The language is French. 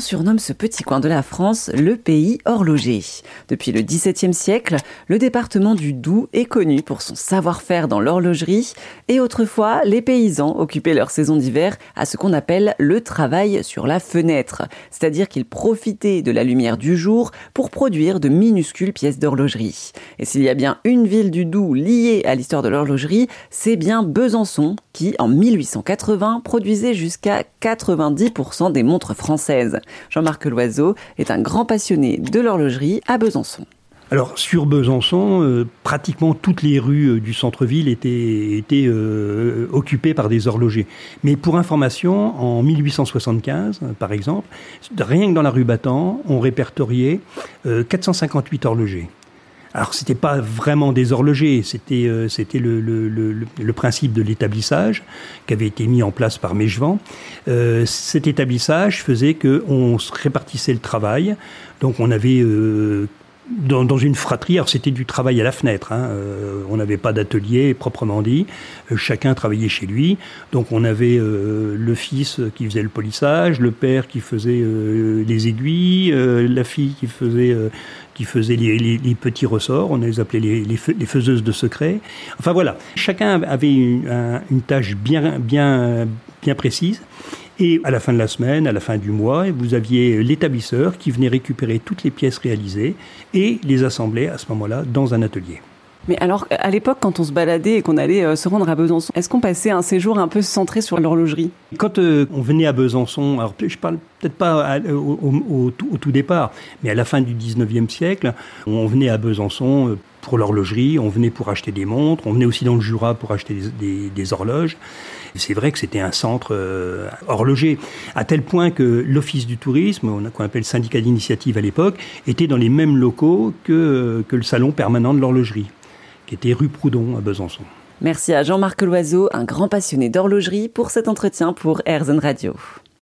surnomme ce petit coin de la France le pays horloger. Depuis le XVIIe siècle, le département du Doubs est connu pour son savoir-faire dans l'horlogerie et autrefois, les paysans occupaient leur saison d'hiver à ce qu'on appelle le travail sur la fenêtre, c'est-à-dire qu'ils profitaient de la lumière du jour pour produire de minuscules pièces d'horlogerie. Et s'il y a bien une ville du Doubs liée à l'histoire de l'horlogerie, c'est bien Besançon qui, en 1880, produisait jusqu'à 90% des montres françaises. Jean-Marc Loiseau est un grand passionné de l'horlogerie à Besançon. Alors sur Besançon, euh, pratiquement toutes les rues euh, du centre-ville étaient, euh, occupées par des horlogers. Mais pour information, en 1875, par exemple, rien que dans la rue Battant, on répertoriait 458 horlogers. Alors c'était pas vraiment des horlogers, c'était euh, c'était le, le, le, le, principe de l'établissage qui avait été mis en place par Mechevant. Euh, cet établissage faisait que on répartissait le travail, donc on avait euh, dans, une fratrie, alors c'était du travail à la fenêtre, hein, euh, on n'avait pas d'atelier proprement dit, euh, chacun travaillait chez lui, donc on avait euh, le fils qui faisait le polissage, le père qui faisait les aiguilles, la fille qui faisait, qui faisait les, petits ressorts, on les appelait les, les, faiseuses de secrets. Enfin voilà, chacun avait une, une tâche bien, bien, bien précise. Et à la fin de la semaine, à la fin du mois, vous aviez l'établisseur qui venait récupérer toutes les pièces réalisées et les assemblait à ce moment-là dans un atelier. Mais alors, à l'époque, quand on se baladait et qu'on allait euh, se rendre à Besançon, est-ce qu'on passait un séjour un peu centré sur l'horlogerie? Quand euh, on venait à Besançon, alors je parle peut-être pas au, tout départ, mais à la fin du 19e siècle, on venait à Besançon euh, pour l'horlogerie, on venait pour acheter des montres, on venait aussi dans le Jura pour acheter des, horloges. C'est vrai que c'était un centre euh, horloger, à tel point que l'Office du tourisme, qu'on appelle syndicat d'initiative à l'époque, était dans les mêmes locaux que, que le salon permanent de l'horlogerie, qui était rue Proudhon à Besançon. Merci à Jean-Marc Loiseau, un grand passionné d'horlogerie, pour cet entretien pour Airzen Radio.